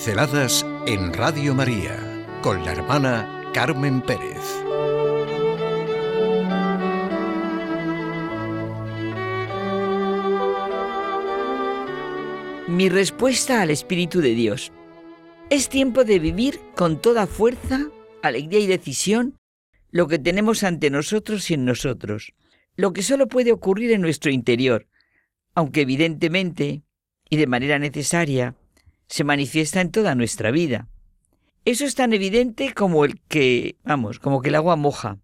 Pinceladas en Radio María con la hermana Carmen Pérez. Mi respuesta al Espíritu de Dios. Es tiempo de vivir con toda fuerza, alegría y decisión lo que tenemos ante nosotros y en nosotros, lo que solo puede ocurrir en nuestro interior, aunque evidentemente y de manera necesaria se manifiesta en toda nuestra vida. Eso es tan evidente como el que, vamos, como que el agua moja.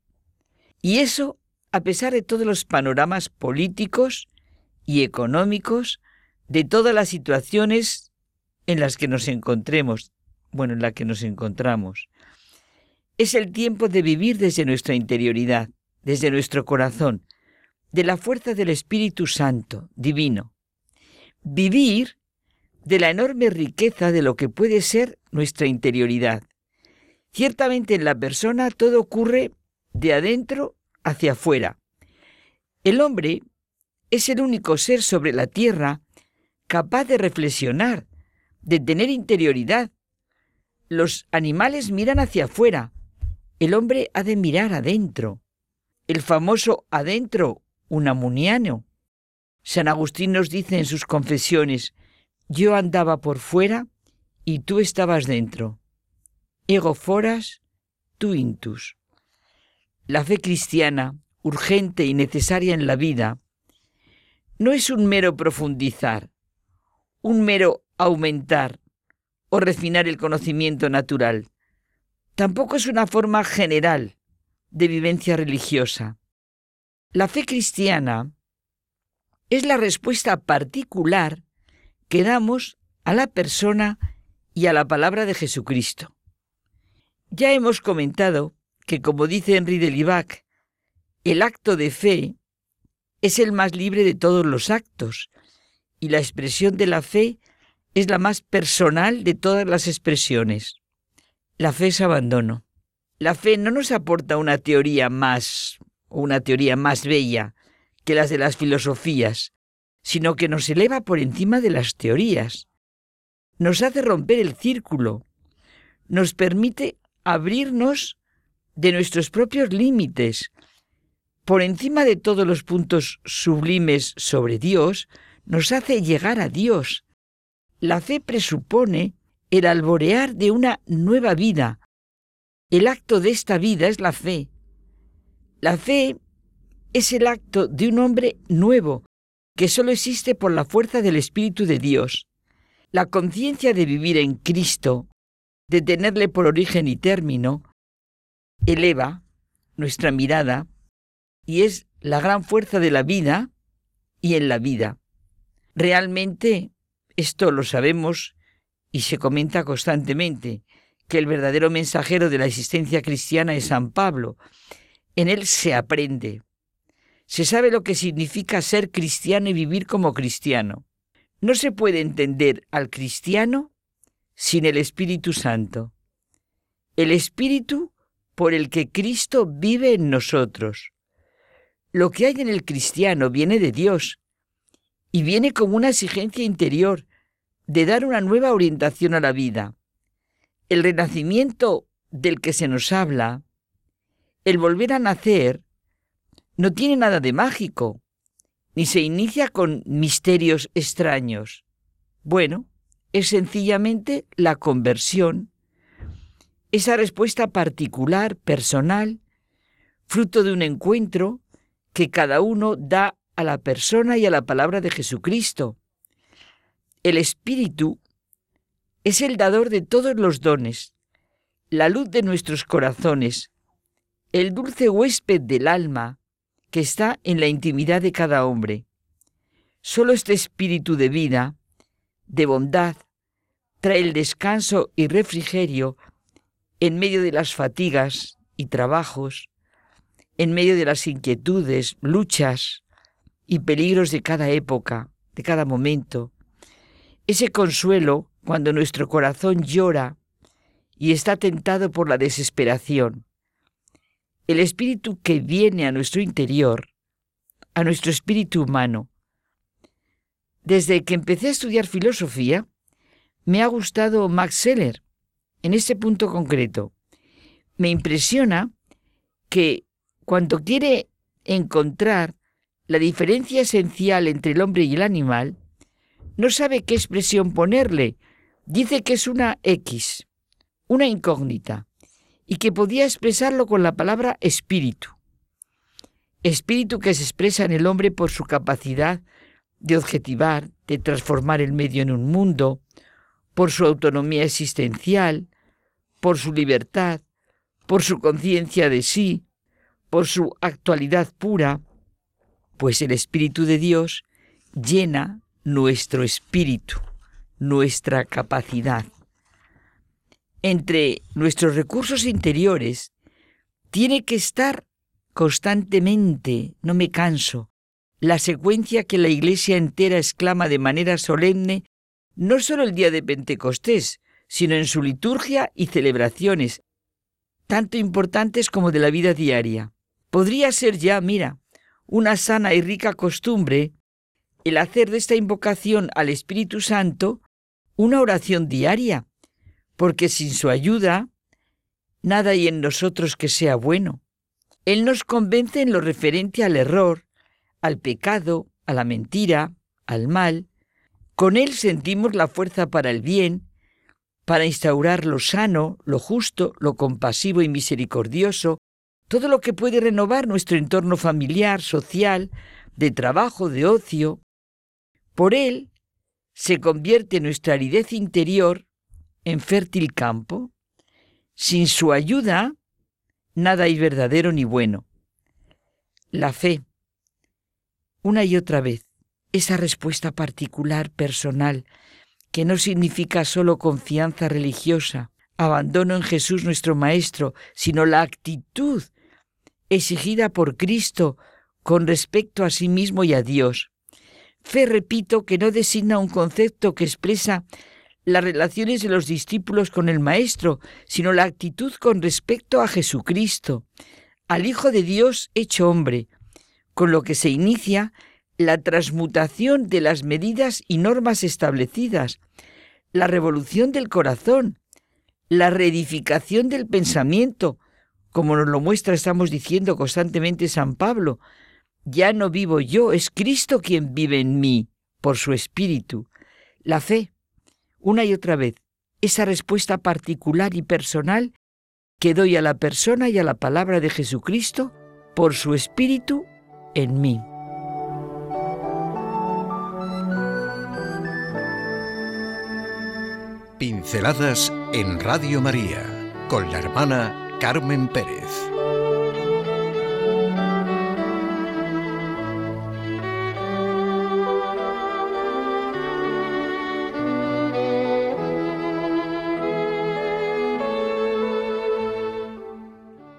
Y eso a pesar de todos los panoramas políticos y económicos, de todas las situaciones en las que nos encontremos, bueno, en la que nos encontramos. Es el tiempo de vivir desde nuestra interioridad, desde nuestro corazón, de la fuerza del Espíritu Santo, divino. Vivir de la enorme riqueza de lo que puede ser nuestra interioridad. Ciertamente en la persona todo ocurre de adentro hacia afuera. El hombre es el único ser sobre la tierra capaz de reflexionar, de tener interioridad. Los animales miran hacia afuera, el hombre ha de mirar adentro. El famoso adentro unamuniano. San Agustín nos dice en sus confesiones, yo andaba por fuera y tú estabas dentro. Ego foras, tú intus. La fe cristiana, urgente y necesaria en la vida, no es un mero profundizar, un mero aumentar o refinar el conocimiento natural. Tampoco es una forma general de vivencia religiosa. La fe cristiana es la respuesta particular que damos a la persona y a la palabra de Jesucristo. Ya hemos comentado que, como dice Henry de Libac, el acto de fe es el más libre de todos los actos y la expresión de la fe es la más personal de todas las expresiones. La fe es abandono. La fe no nos aporta una teoría más o una teoría más bella que las de las filosofías, sino que nos eleva por encima de las teorías. Nos hace romper el círculo, nos permite abrirnos de nuestros propios límites. Por encima de todos los puntos sublimes sobre Dios, nos hace llegar a Dios. La fe presupone el alborear de una nueva vida. El acto de esta vida es la fe. La fe es el acto de un hombre nuevo, que solo existe por la fuerza del Espíritu de Dios. La conciencia de vivir en Cristo, de tenerle por origen y término, eleva nuestra mirada y es la gran fuerza de la vida y en la vida. Realmente esto lo sabemos y se comenta constantemente, que el verdadero mensajero de la existencia cristiana es San Pablo. En él se aprende, se sabe lo que significa ser cristiano y vivir como cristiano. No se puede entender al cristiano sin el Espíritu Santo. El Espíritu por el que Cristo vive en nosotros. Lo que hay en el cristiano viene de Dios y viene como una exigencia interior de dar una nueva orientación a la vida. El renacimiento del que se nos habla, el volver a nacer, no tiene nada de mágico, ni se inicia con misterios extraños. Bueno, es sencillamente la conversión, esa respuesta particular, personal, fruto de un encuentro que cada uno da a la persona y a la palabra de Jesucristo. El Espíritu es el dador de todos los dones, la luz de nuestros corazones, el dulce huésped del alma, que está en la intimidad de cada hombre. Solo este espíritu de vida, de bondad, trae el descanso y refrigerio en medio de las fatigas y trabajos, en medio de las inquietudes, luchas y peligros de cada época, de cada momento. Ese consuelo cuando nuestro corazón llora y está tentado por la desesperación el espíritu que viene a nuestro interior, a nuestro espíritu humano. Desde que empecé a estudiar filosofía, me ha gustado Max Seller en este punto concreto. Me impresiona que cuando quiere encontrar la diferencia esencial entre el hombre y el animal, no sabe qué expresión ponerle. Dice que es una X, una incógnita, y que podía expresarlo con la palabra espíritu. Espíritu que se expresa en el hombre por su capacidad de objetivar, de transformar el medio en un mundo, por su autonomía existencial, por su libertad, por su conciencia de sí, por su actualidad pura, pues el Espíritu de Dios llena nuestro espíritu, nuestra capacidad. Entre nuestros recursos interiores tiene que estar constantemente, no me canso, la secuencia que la Iglesia entera exclama de manera solemne no solo el día de Pentecostés, sino en su liturgia y celebraciones, tanto importantes como de la vida diaria. Podría ser ya, mira, una sana y rica costumbre el hacer de esta invocación al Espíritu Santo una oración diaria, porque sin su ayuda nada hay en nosotros que sea bueno. Él nos convence en lo referente al error, al pecado, a la mentira, al mal. Con Él sentimos la fuerza para el bien, para instaurar lo sano, lo justo, lo compasivo y misericordioso, todo lo que puede renovar nuestro entorno familiar, social, de trabajo, de ocio. Por él se convierte nuestra aridez interior en fértil campo. Sin su ayuda, nada hay verdadero ni bueno. La fe, una y otra vez, esa respuesta particular, personal, que no significa solo confianza religiosa, abandono en Jesús nuestro Maestro, sino la actitud exigida por Cristo con respecto a sí mismo y a Dios. Fe, repito, que no designa un concepto que expresa las relaciones de los discípulos con el Maestro, sino la actitud con respecto a Jesucristo, al Hijo de Dios hecho hombre, con lo que se inicia la transmutación de las medidas y normas establecidas, la revolución del corazón, la reedificación del pensamiento, como nos lo muestra, estamos diciendo constantemente San Pablo, ya no vivo yo, es Cristo quien vive en mí, por su Espíritu. La fe, una y otra vez, esa respuesta particular y personal que doy a la persona y a la palabra de Jesucristo por su Espíritu en mí. Pinceladas en Radio María con la hermana Carmen Pérez.